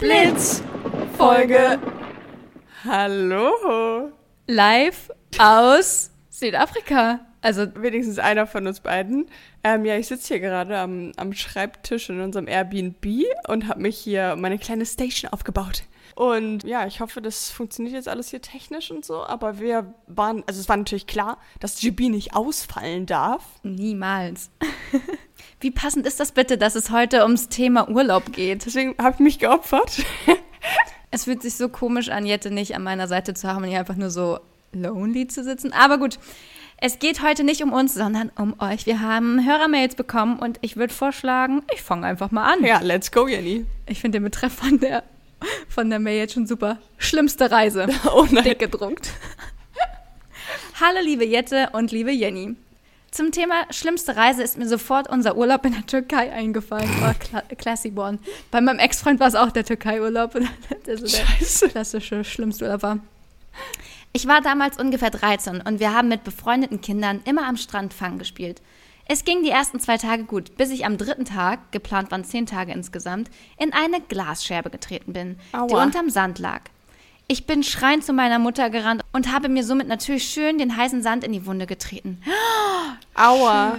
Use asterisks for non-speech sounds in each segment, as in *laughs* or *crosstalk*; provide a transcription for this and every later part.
Blitz Folge Hallo. live aus Südafrika. Also Wenigstens einer von uns beiden. Ähm, ja, ich sitze hier gerade am, am Schreibtisch in unserem Airbnb und habe mich hier meine kleine Station aufgebaut. Und ja, ich hoffe, das funktioniert jetzt alles hier technisch und so. Aber wir waren, also es war natürlich klar, dass GB nicht ausfallen darf. niemals. *laughs* Wie passend ist das bitte, dass es heute ums Thema Urlaub geht? Deswegen habe ich mich geopfert. *laughs* Es fühlt sich so komisch an, Jette nicht an meiner Seite zu haben und hier einfach nur so lonely zu sitzen. Aber gut, es geht heute nicht um uns, sondern um euch. Wir haben Hörermails bekommen und ich würde vorschlagen, ich fange einfach mal an. ja, let's go, Jenny. Ich finde den Betreff von der, von der Mail jetzt schon super. Schlimmste Reise. *laughs* Oh nein. Dick gedruckt. Hallo liebe Jette und liebe Jenny. Zum Thema schlimmste Reise ist mir sofort unser Urlaub in der Türkei eingefallen. Oh, Kla Classic One. Bei meinem Ex-Freund war es auch der Türkei-Urlaub. *laughs* Also der Scheiße. klassische schlimmste Urlaub war. Ich war damals ungefähr 13 und wir haben mit befreundeten Kindern immer am Strand Fang gespielt. Es ging die ersten zwei Tage gut, bis ich am dritten Tag, geplant waren zehn Tage insgesamt, in eine Glasscherbe getreten bin, die Aua. unterm Sand lag. Ich bin schreiend zu meiner Mutter gerannt und habe mir somit natürlich schön den heißen Sand in die Wunde getreten. Aua.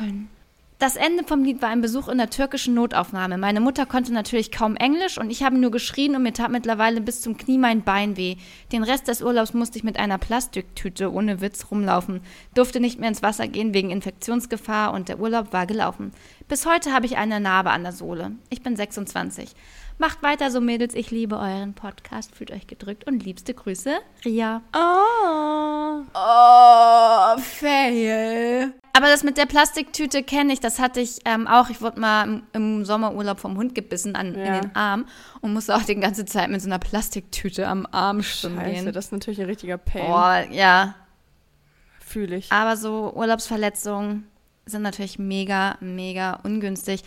Das Ende vom Lied war ein Besuch in der türkischen Notaufnahme. Meine Mutter konnte natürlich kaum Englisch und ich habe nur geschrien und mir tat mittlerweile bis zum Knie mein Bein weh. Den Rest des Urlaubs musste ich mit einer Plastiktüte ohne Witz rumlaufen, durfte nicht mehr ins Wasser gehen wegen Infektionsgefahr und der Urlaub war gelaufen. Bis heute habe ich eine Narbe an der Sohle. Ich bin 26. Macht weiter so, Mädels. Ich liebe euren Podcast. Fühlt euch gedrückt und liebste Grüße, Ria. Oh. Oh, fail. Aber das mit der Plastiktüte kenne ich, das hatte ich ähm, auch. Ich wurde mal im, im Sommerurlaub vom Hund gebissen an, Ja. in den Arm und musste auch die ganze Zeit mit so einer Plastiktüte am Arm schwimmen Scheiße, gehen. das ist natürlich ein richtiger Pain. Boah, ja. Fühle ich. Aber so Urlaubsverletzungen sind natürlich mega, mega ungünstig.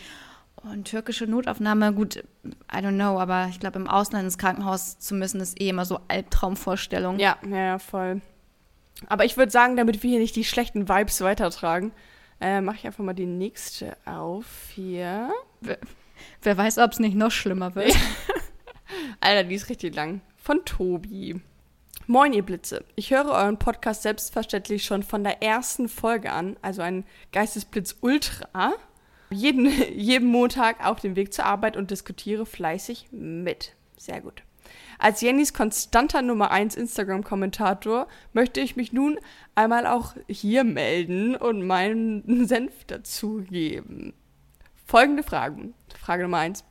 Und türkische Notaufnahme, gut, I don't know, aber ich glaube, im Ausland ins Krankenhaus zu müssen, ist eh immer so Albtraumvorstellung. Ja, ja, ja, voll. Aber ich würde sagen, damit wir hier nicht die schlechten Vibes weitertragen, äh, mache ich einfach mal die nächste auf hier. Wer weiß, ob es nicht noch schlimmer wird. Alter, die ist richtig lang. Von Tobi. Moin, ihr Blitze. Ich höre euren Podcast selbstverständlich schon von der ersten Folge an, also ein Geistesblitz Ultra. Jeden, *laughs* jeden Montag auf dem Weg zur Arbeit und diskutiere fleißig mit. Sehr gut. Als Jennys konstanter Nummer 1 Instagram-Kommentator möchte ich mich nun einmal auch hier melden und meinen *laughs* Senf dazugeben. Folgende Fragen. Frage Nummer 1.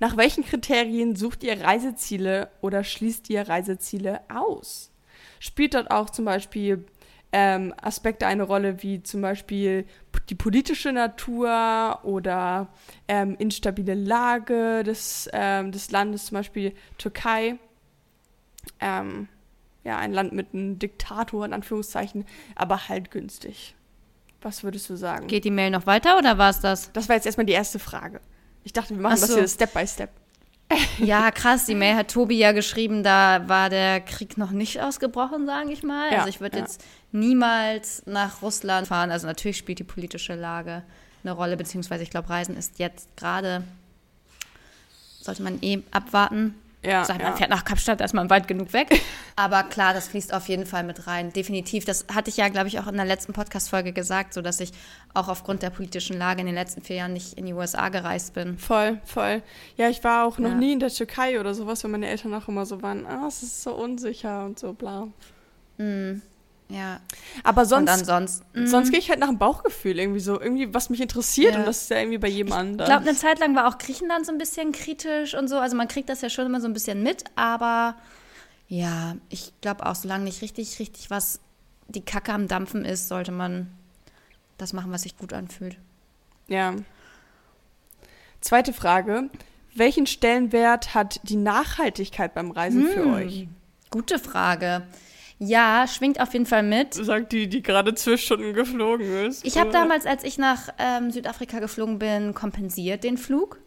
Nach welchen Kriterien sucht ihr Reiseziele oder schließt ihr Reiseziele aus? Spielt dort auch zum Beispiel ähm, Aspekte eine Rolle, wie zum Beispiel die politische Natur oder ähm, instabile Lage des, ähm, des Landes, zum Beispiel Türkei? Ähm, ja, ein Land mit einem Diktator, in Anführungszeichen, aber halt günstig. Was würdest du sagen? Geht die Mail noch weiter oder war es das? Das war jetzt erstmal die erste Frage. Ich dachte, wir machen Ach das so. hier Step by Step. Ja, krass. Die Mail hat Tobi ja geschrieben, da war der Krieg noch nicht ausgebrochen, sage ich mal. Ja, also ich würde ja. jetzt niemals nach Russland fahren. Also natürlich spielt die politische Lage eine Rolle, beziehungsweise ich glaube, Reisen ist jetzt gerade, sollte man eh abwarten. Ja, Sagt, ja. man fährt nach Kapstadt, man weit genug weg. *laughs* Aber klar, das fließt auf jeden Fall mit rein. Definitiv. Das hatte ich ja, glaube ich, auch in der letzten Podcast-Folge gesagt, so dass ich auch aufgrund der politischen Lage in den letzten vier Jahren nicht in die USA gereist bin. Voll, voll. Ja, ich war auch noch Ja. nie in der Türkei oder sowas, weil meine Eltern auch immer so waren, ah, es ist so unsicher und so bla. Ja. Aber sonst, ansonsten. sonst gehe ich halt nach dem Bauchgefühl irgendwie so, irgendwie was mich interessiert Ja. und das ist ja irgendwie bei jedem Ich anders. glaube, eine Zeit lang war auch Griechenland so ein bisschen kritisch und so. Also man kriegt das ja schon immer so ein bisschen mit, aber ja, ich glaube auch, solange nicht richtig, richtig was die Kacke am Dampfen ist, sollte man das machen, was sich gut anfühlt. Ja. Zweite Frage. Welchen Stellenwert hat die Nachhaltigkeit beim Reisen für Hm. euch? Gute Frage. Ja, schwingt auf jeden Fall mit. Sagt die, die gerade zwölf Stunden geflogen ist. Ich habe damals, als ich nach ähm, Südafrika geflogen bin, kompensiert den Flug.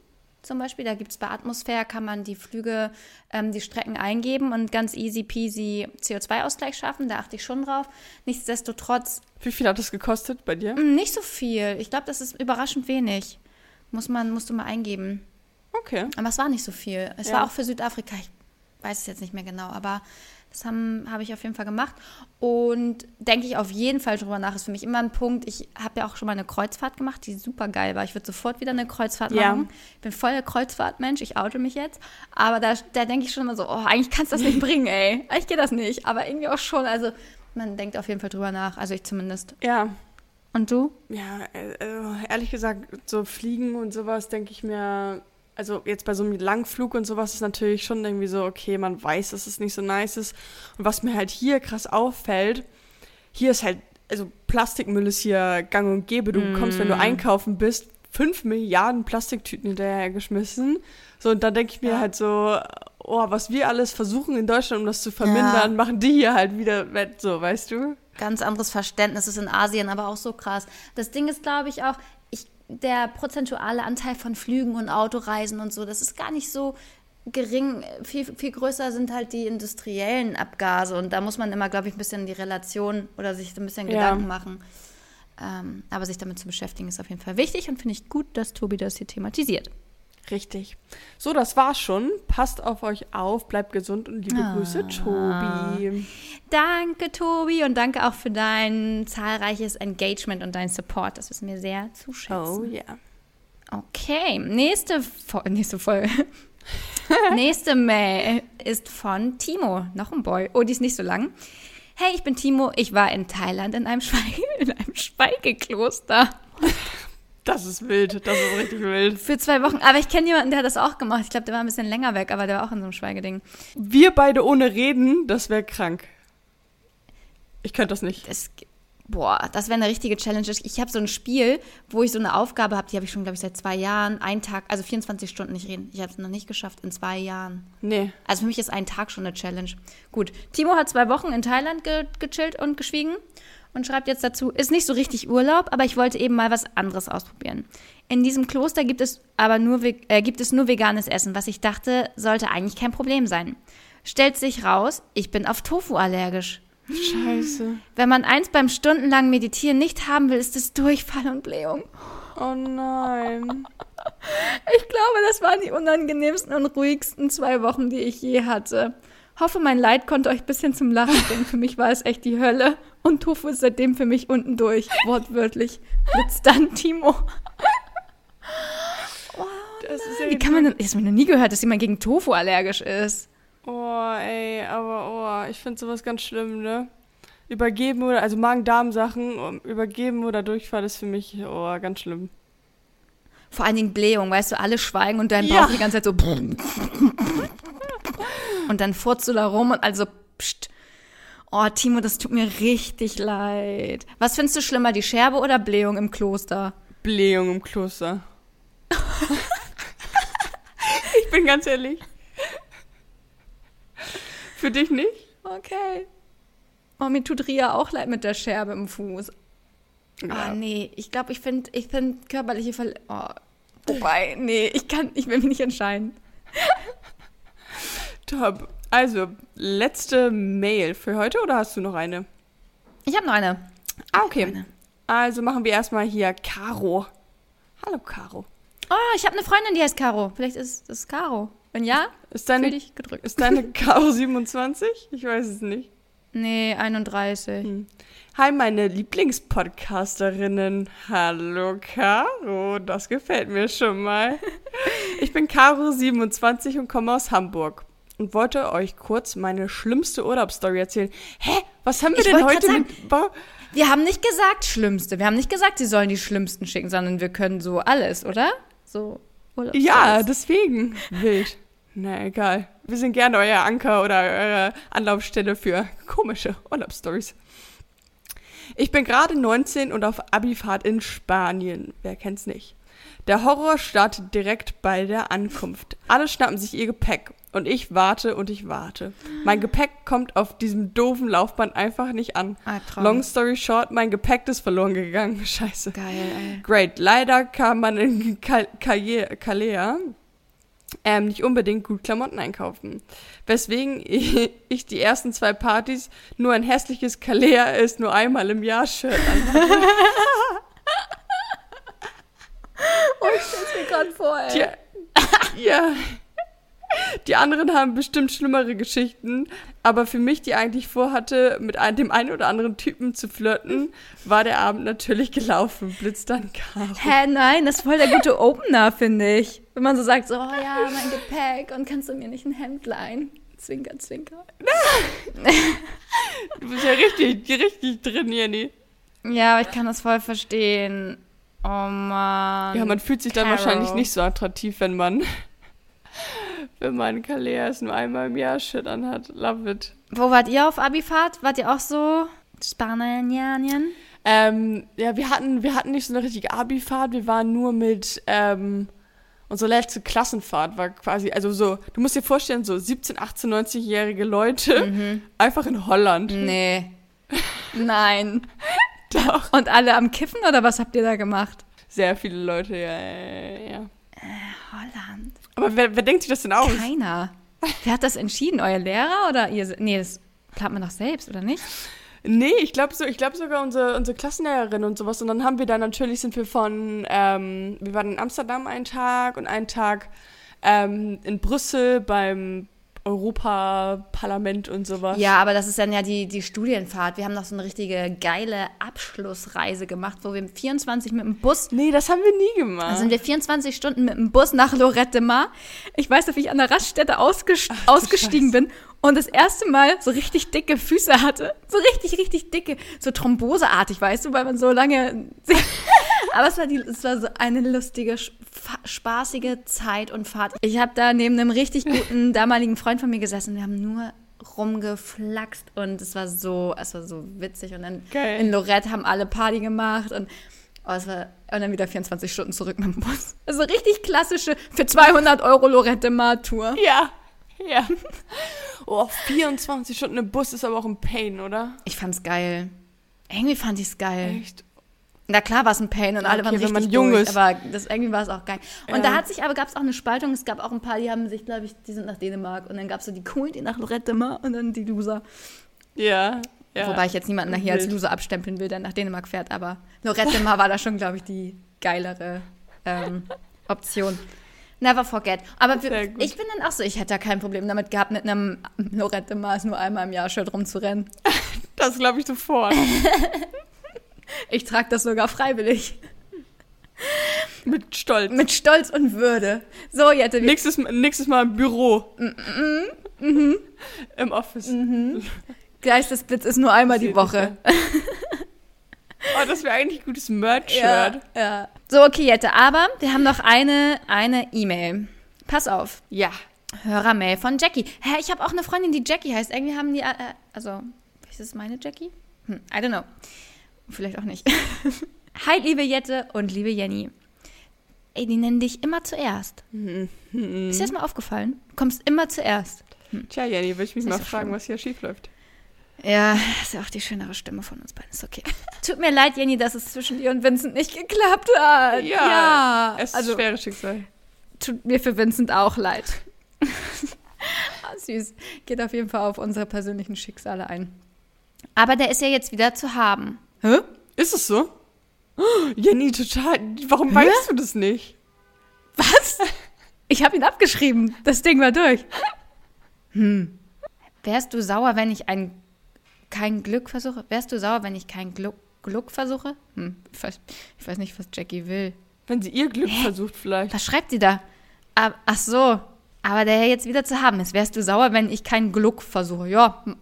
Zum Beispiel, da gibt es bei Atmosphäre, kann man die Flüge, ähm, die Strecken eingeben und ganz easy peasy CO2-Ausgleich schaffen. Da achte ich schon drauf. Nichtsdestotrotz Wie viel hat das gekostet bei dir? mh, nicht so viel. Ich glaube, das ist überraschend wenig. Muss man, musst du mal eingeben. Okay. Aber es war nicht so viel. Es Ja. war auch für Südafrika, ich weiß es jetzt nicht mehr genau, aber das habe hab ich auf jeden Fall gemacht. Und denke ich auf jeden Fall drüber nach. Ist für mich immer ein Punkt. Ich habe ja auch schon mal eine Kreuzfahrt gemacht, die super geil war. Ich würde sofort wieder eine Kreuzfahrt Ja. machen. Ich bin voll der Kreuzfahrtmensch, ich oute mich jetzt. Aber da, da denke ich schon immer so, oh, eigentlich kannst du das nicht bringen, ey. Eigentlich geht das nicht. Aber irgendwie auch schon. Also man denkt auf jeden Fall drüber nach. Also ich zumindest. Ja, Und du? Ja, äh, äh, ehrlich gesagt, so Fliegen und sowas denke ich mir, also jetzt bei so einem Langflug und sowas ist natürlich schon irgendwie so, okay, man weiß, dass es nicht so nice ist. Und was mir halt hier krass auffällt, hier ist halt, also Plastikmüll ist hier gang und gäbe. Du kommst, wenn du einkaufen bist, fünf Milliarden Plastiktüten hinterhergeschmissen. So, und dann denke ich mir Ja. halt so, oh, was wir alles versuchen in Deutschland, um das zu vermindern, Ja. machen die hier halt wieder wett, so, weißt du? ganz anderes Verständnis ist in Asien, aber auch so krass. Das Ding ist, glaube ich, auch, der prozentuale Anteil von Flügen und Autoreisen und so, das ist gar nicht so gering. Viel, viel größer sind halt die industriellen Abgase und da muss man immer, glaube ich, ein bisschen die Relation oder sich ein bisschen Ja. Gedanken machen. Ähm, aber sich damit zu beschäftigen ist auf jeden Fall wichtig und finde ich gut, dass Tobi das hier thematisiert. Richtig. So, das war's schon. Passt auf euch auf, bleibt gesund und liebe Ah. Grüße, Tobi. Danke, Tobi, und danke auch für dein zahlreiches Engagement und deinen Support. Das wissen wir sehr zu schätzen. Oh ja. Okay, nächste, Fo *laughs* nächste Folge. nächste Mail ist von Timo, noch ein Boy. Oh, die ist nicht so lang. Hey, ich bin Timo. Ich war in Thailand in einem, Schweige, *laughs* in einem Schweigekloster Das ist wild. Das ist richtig wild. für zwei Wochen. Aber ich kenne jemanden, der hat das auch gemacht. Ich glaube, der war ein bisschen länger weg, aber der war auch in so einem Schweigeding. Wir beide ohne reden, das wäre krank. Ich könnte das nicht. Das, boah, das wäre eine richtige Challenge. Ich habe so ein Spiel, wo ich so eine Aufgabe habe, die habe ich schon, glaube ich, seit zwei Jahren. Einen Tag, also 24 Stunden nicht reden. Ich habe es noch nicht geschafft in zwei Jahren. Nee. Also für mich ist ein Tag schon eine Challenge. Gut, Timo hat zwei Wochen in Thailand ge gechillt und geschwiegen und schreibt jetzt dazu, ist nicht so richtig Urlaub, aber ich wollte eben mal was anderes ausprobieren. In diesem Kloster gibt es aber nur, äh, gibt es nur veganes Essen, was ich dachte, sollte eigentlich kein Problem sein. Stellt sich raus, ich bin auf Tofu allergisch. Scheiße. Wenn man eins beim stundenlangen Meditieren nicht haben will, ist es Durchfall und Blähung. Oh nein. Ich glaube, das waren die unangenehmsten und ruhigsten zwei Wochen, die ich je hatte. Hoffe, mein Leid konnte euch ein bisschen zum Lachen bringen. Für mich war es echt die Hölle. Und Tofu ist seitdem für mich unten durch. Wortwörtlich. Blitz dann, Timo. Das ist ja Wie kann man denn, ich habe noch nie gehört, dass jemand gegen Tofu allergisch ist. Oh, ey, aber oh, ich finde sowas ganz schlimm, ne? Übergeben oder, also Magen-Darm-Sachen, um, übergeben oder Durchfall ist für mich, oh, ganz schlimm. Vor allen Dingen Blähung, weißt du, alle schweigen und dein Bauch Ja. die ganze Zeit so. *laughs* Und dann furzt du da rum und also. Pst. Oh, Timo, das tut mir richtig leid. Was findest du schlimmer, die Scherbe oder Blähung im Kloster? Blähung im Kloster. *laughs* ich bin ganz ehrlich. Für dich nicht? Okay. Oh, mir tut Ria auch leid mit der Scherbe im Fuß. Ah, nee, ich glaube, ich finde ich find körperliche Verle Oh, wobei, nee, ich kann, ich will mich nicht entscheiden. Top. Also, letzte Mail für heute oder hast du noch eine? Ich habe noch eine. Ah, okay. Eine. Also machen wir erstmal hier Caro. Hallo, Caro. Oh, ich habe eine Freundin, die heißt Caro. Vielleicht ist das Caro. Wenn ja, Ist deine, dich gedrückt. ist deine *laughs* Caro 27? Ich weiß es nicht. Nee, 31. Hi, meine Lieblingspodcasterinnen. Hallo, Caro. Das gefällt mir schon mal. *laughs* Ich bin Caro, 27 und komme aus Hamburg. Und wollte euch kurz meine schlimmste Urlaubsstory erzählen. Hä? Was haben wir Ich denn heute grad mit... Ba- Wir haben nicht gesagt Schlimmste. Wir haben nicht gesagt, sie sollen die Schlimmsten schicken, sondern wir können so alles, oder? So Urlaubsstories. Ja, deswegen. Wild. Na, egal. Wir sind gerne euer Anker oder eure Anlaufstelle für komische Urlaubsstories. Ich bin gerade 19 und auf Abifahrt in Spanien. Wer kennt's nicht? Der Horror startet direkt bei der Ankunft. Alle schnappen sich ihr Gepäck und ich warte und ich warte. Mein Gepäck kommt auf diesem doofen Laufband einfach nicht an. Ah, Traum. Long story short, mein Gepäck ist verloren gegangen. *laughs* Scheiße. Geil, ey. Great. Leider kann man in Kal- Kalea ähm, nicht unbedingt gut Klamotten einkaufen. Weswegen *laughs* ich die ersten zwei Partys nur ein hässliches Kalea ist nur einmal im Jahr Shirt an. *laughs* Oh, ich stell's mir gerade vor, ey. *laughs* Ja. Die anderen haben bestimmt schlimmere Geschichten, aber für mich, die eigentlich vorhatte, mit einem, dem einen oder anderen Typen zu flirten, war der Abend natürlich gelaufen. Blitz dann Caro. Hä, nein, das ist voll der gute Opener, finde ich. Wenn man so sagt, so, oh ja, mein Gepäck und kannst du mir nicht ein Hemd leihen? Zwinker, zwinker. Du bist ja richtig, richtig drin, Jenny. Ja, aber ich kann das voll verstehen. Oh Mann. Ja, man fühlt sich dann Caro. wahrscheinlich nicht so attraktiv, wenn man, *laughs* wenn man Kaleas nur einmal im Jahr Shit anhat. Love it. Wo wart ihr auf Abifahrt? Wart ihr auch so Spanien? Ähm, ja, wir hatten, wir hatten nicht so eine richtige Abi-Fahrt, wir waren nur mit, ähm, unsere letzte Klassenfahrt war quasi, also so, du musst dir vorstellen, so 17, 18, 90-jährige Leute, *laughs* einfach in Holland. Nee. Nein. Doch. Und alle am Kiffen oder was habt ihr da gemacht? Sehr viele Leute, ja, ja, ja. Holland. Aber wer, wer denkt sich das denn aus? Keiner. Wer hat das entschieden? Euer Lehrer oder ihr? Nee, das plant man doch selbst, oder nicht? Nee, ich glaube so, ich glaube sogar unsere, unsere Klassenlehrerin und sowas. Und dann haben wir da natürlich sind wir von, ähm, wir waren in Amsterdam einen Tag und einen Tag ähm, in Brüssel beim Europaparlament und sowas. Ja, aber das ist dann ja die, die Studienfahrt. Wir haben noch so eine richtige geile Abschlussreise gemacht, wo wir 24 mit dem Bus Nee, das haben wir nie gemacht. Da sind wir 24 Stunden mit dem Bus nach Lorette Mar. Ich weiß wie ich an der Raststätte ausges ausgestiegen bin und das erste Mal so richtig dicke Füße hatte. So richtig, richtig dicke. So thromboseartig, weißt du, weil man so lange. Aber es war, die, es war so eine lustige, spa- spaßige Zeit und Fahrt. Ich habe da neben einem richtig guten *laughs* damaligen Freund von mir gesessen. Wir haben nur rumgeflaxt und es war so, es war so witzig. Und dann Geil. in Lorette haben alle Party gemacht und Oh, es war, und dann wieder 24 Stunden zurück mit dem Bus. Also richtig klassische für 200 Euro Lorette Mar Tour. ja, ja. Oh, 24 Stunden im Bus ist aber auch ein Pain, oder? Ich fand's geil. Irgendwie fand ich's geil. Echt? Na klar war es ein Pain und alle waren okay, wenn richtig man jung durch, aber das, irgendwie war es auch geil. Und Ja. da hat sich aber gab es auch eine Spaltung. Es gab auch ein paar, die haben sich, glaube ich, die sind nach Dänemark und dann gab es so die coolen, die nach Lorette Mar und dann die Loser. Ja. ja. Wobei ich jetzt niemanden hier als. Loser abstempeln will, der nach Dänemark fährt, aber Lorette Mar *laughs* war da schon, glaube ich, die geilere ähm, Option. Never forget. Aber gut. ich bin dann auch so, ich hätte da kein Problem damit gehabt, mit einem Lorette Mars nur einmal im Jahr Shirt rumzurennen. *laughs* Das glaube ich sofort. *laughs* Ich trage das sogar freiwillig. Mit Stolz. Mit Stolz und Würde. So, Jette, Nächstes, nächstes Mal im Büro. Mhm. Im Office. Geistesblitz ist nur einmal die Woche. Oh, das wäre eigentlich ein gutes Merch-Shirt. Ja, ja. So, okay, Jette, aber wir haben noch eine eine E-Mail. Pass auf. Ja. Hörermail von Jackie. Hä, ich habe auch eine Freundin, die Jackie heißt. Irgendwie haben die, äh, also, ist das meine Jackie? Hm, I don't know. Vielleicht auch nicht. *laughs* Hi, liebe Jette und liebe Jenny. Ey, die nennen dich immer zuerst. Mhm. Ist dir das mal aufgefallen? Du kommst immer zuerst. Tja, Jenny, würde ich mich mal fragen, schlimm. was hier schief läuft. Ja, ist ja auch die schönere Stimme von uns beiden. Ist okay. Tut mir leid, Jenny, dass es zwischen dir und Vincent nicht geklappt hat. ja Es ist also ein schweres Schicksal. tut mir für Vincent auch leid. ah, süß. Geht auf jeden Fall auf unsere persönlichen Schicksale ein. Aber der ist ja jetzt wieder zu haben. Hä? Ist es so? Oh, *gasps* Jenny, total. Warum weißt du das nicht? Was? Ich habe ihn abgeschrieben. Das Ding war durch. Hm. Wärst du sauer, wenn ich ein kein Glück versuche? Wärst du sauer, wenn ich kein Glück, Glück versuche? Hm. Ich, weiß, ich weiß nicht, was Jackie will. Wenn sie ihr Glück versucht, vielleicht. Was schreibt sie da? Ah, ach so. Aber der jetzt wieder zu haben ist. Wärst du sauer, wenn ich kein Glück versuche? Ja, m-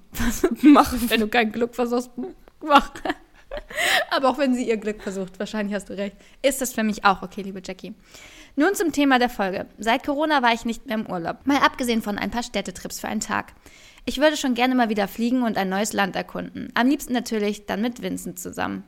*laughs* Machen. wenn du kein Glück versuchst, mach. Aber auch wenn sie ihr Glück versucht, wahrscheinlich hast du recht, ist das für mich auch okay, liebe Jackie. Nun zum Thema der Folge. Seit Corona war ich nicht mehr im Urlaub. Mal abgesehen von ein paar Städtetrips für einen Tag. Ich würde schon gerne mal wieder fliegen und ein neues Land erkunden. Am liebsten natürlich dann mit Vincent zusammen.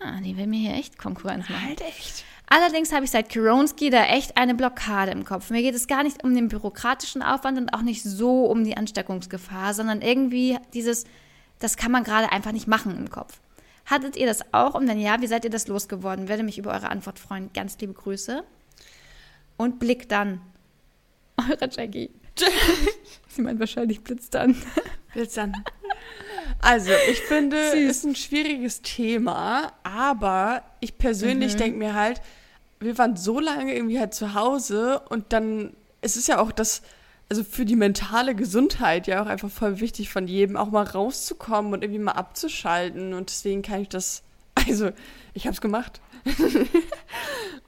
Ah, die will mir hier echt Konkurrenz machen. Halt echt. Allerdings habe ich seit Kironski da echt eine Blockade im Kopf. Mir geht es gar nicht um den bürokratischen Aufwand und auch nicht so um die Ansteckungsgefahr, sondern irgendwie dieses, das kann man gerade einfach nicht machen im Kopf. Hattet ihr das auch? Und wenn ja, wie seid ihr das losgeworden? Würde mich über eure Antwort freuen. Ganz liebe Grüße. Und Blick dann. *laughs* Eure Jackie. *laughs* Sie meint wahrscheinlich Blitz dann. *laughs* Jetzt dann. Also, ich finde, Süß. ist ein schwieriges Thema, aber ich persönlich Mhm. denke mir halt, wir waren so lange irgendwie halt zu Hause und dann, es ist ja auch das, also für die mentale Gesundheit ja auch einfach voll wichtig von jedem, auch mal rauszukommen und irgendwie mal abzuschalten. Und deswegen kann ich das, *laughs* also ich habe es gemacht. *laughs*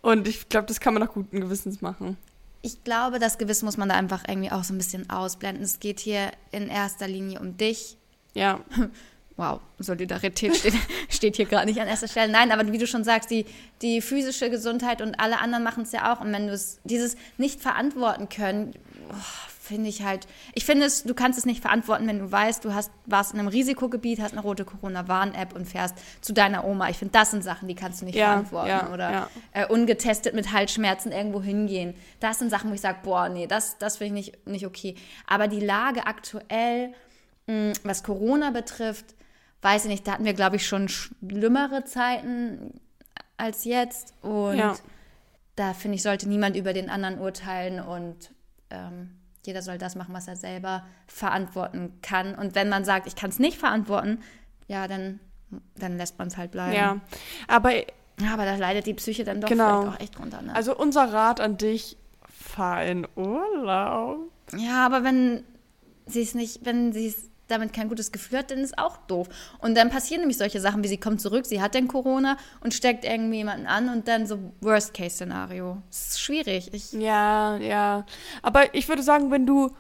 und ich glaube, das kann man auch guten Gewissens machen. Ich glaube, das Gewissen muss man da einfach irgendwie auch so ein bisschen ausblenden. Es geht hier in erster Linie um dich. Ja. *laughs* Wow, Solidarität steht, steht hier gerade nicht an erster Stelle. Nein, aber wie du schon sagst, die, die physische Gesundheit und alle anderen machen es ja auch. Und wenn du es, dieses nicht verantworten können, oh, finde ich halt, ich finde es, du kannst es nicht verantworten, wenn du weißt, du hast, warst in einem Risikogebiet, hast eine rote Corona-Warn-App und fährst zu deiner Oma. Ich finde, das sind Sachen, die kannst du nicht Ja, verantworten. ja, Oder ja. Äh, ungetestet mit Halsschmerzen irgendwo hingehen. Das sind Sachen, wo ich sage, boah, nee, das, das finde ich nicht, nicht okay. Aber die Lage aktuell, mh, was Corona betrifft, weiß ich nicht, da hatten wir, glaube ich, schon schlimmere Zeiten als jetzt. Und da finde ich, sollte niemand über den anderen urteilen und ähm, jeder soll das machen, was er selber verantworten kann. Und wenn man sagt, ich kann es nicht verantworten, ja, dann, dann lässt man es halt bleiben. Ja. Aber Ja, aber da leidet die Psyche dann doch Genau. vielleicht auch echt drunter. Ne? also unser Rat an dich, fahr in Urlaub. ja, aber wenn sie es nicht, wenn sie es damit kein gutes Gefühl hat, dann ist auch doof. Und dann passieren nämlich solche Sachen, wie sie kommt zurück, sie hat dann Corona und steckt irgendwie jemanden an und dann so Worst-Case-Szenario. Das ist schwierig. Ich, Ja, ja. Aber ich würde sagen, wenn du,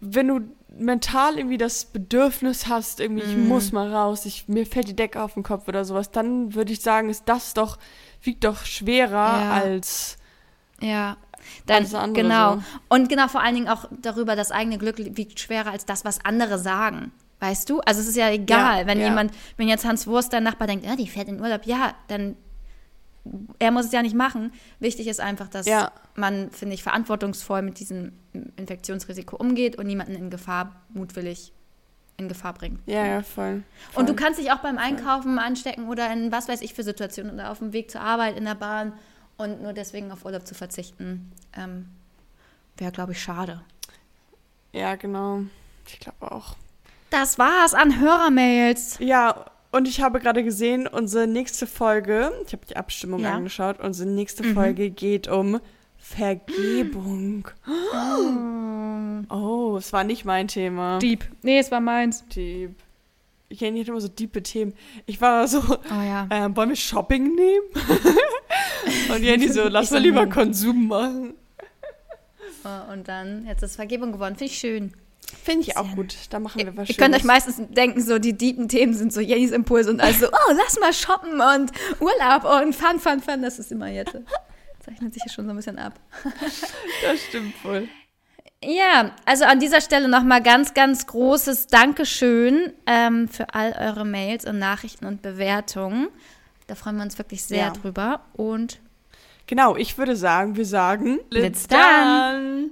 wenn du mental irgendwie das Bedürfnis hast, irgendwie, ich muss mal raus, ich, mir fällt die Decke auf den Kopf oder sowas, dann würde ich sagen, ist das doch, wiegt doch schwerer Ja. als. Ja. Dann, Alles genau. so. Und genau vor allen Dingen auch darüber, das eigene Glück wiegt schwerer als das, was andere sagen. Weißt du? Also es ist ja egal, Ja, wenn ja. jemand, wenn jetzt Hans Wurst, dein Nachbar, denkt, ja, die fährt in Urlaub, ja, dann er muss es ja nicht machen. Wichtig ist einfach, dass Ja. man, finde ich, verantwortungsvoll mit diesem Infektionsrisiko umgeht und niemanden in Gefahr mutwillig in Gefahr bringt. Ja, ja, voll. Und du voll. kannst dich auch beim Einkaufen anstecken oder in was weiß ich für Situationen oder auf dem Weg zur Arbeit, in der Bahn und nur deswegen auf Urlaub zu verzichten, ähm, wäre, glaube ich, schade. Ja, genau. Ich glaube auch. Das war's an Hörermails. Ja, und ich habe gerade gesehen, unsere nächste Folge, ich habe die Abstimmung Ja. angeschaut, unsere nächste Folge geht um Vergebung. Oh, es war nicht mein Thema. Deep. Nee, es war meins. Deep. Ich kenne nicht immer so diepe Themen. Ich war so, Oh ja. ähm, wollen wir Shopping nehmen? *laughs* und Jenny so, *laughs* lass mal lieber hm. Konsum machen. Oh, Und dann, jetzt ist Vergebung geworden. Finde ich schön. Finde ich auch gut. Da machen wir was Ihr könnt euch meistens denken, so die deepen Themen sind so Jennys Impulse und also, oh, lass mal shoppen und Urlaub und Fun, Fun, Fun. Das ist immer jetzt. Zeichnet sich hier schon so ein bisschen ab. *laughs* Das stimmt voll. Ja, also an dieser Stelle nochmal ganz, ganz großes Dankeschön ähm, für all eure Mails und Nachrichten und Bewertungen. Da freuen wir uns wirklich sehr Ja. drüber. Und Genau, ich würde sagen, wir sagen. Let's, Let's done. done.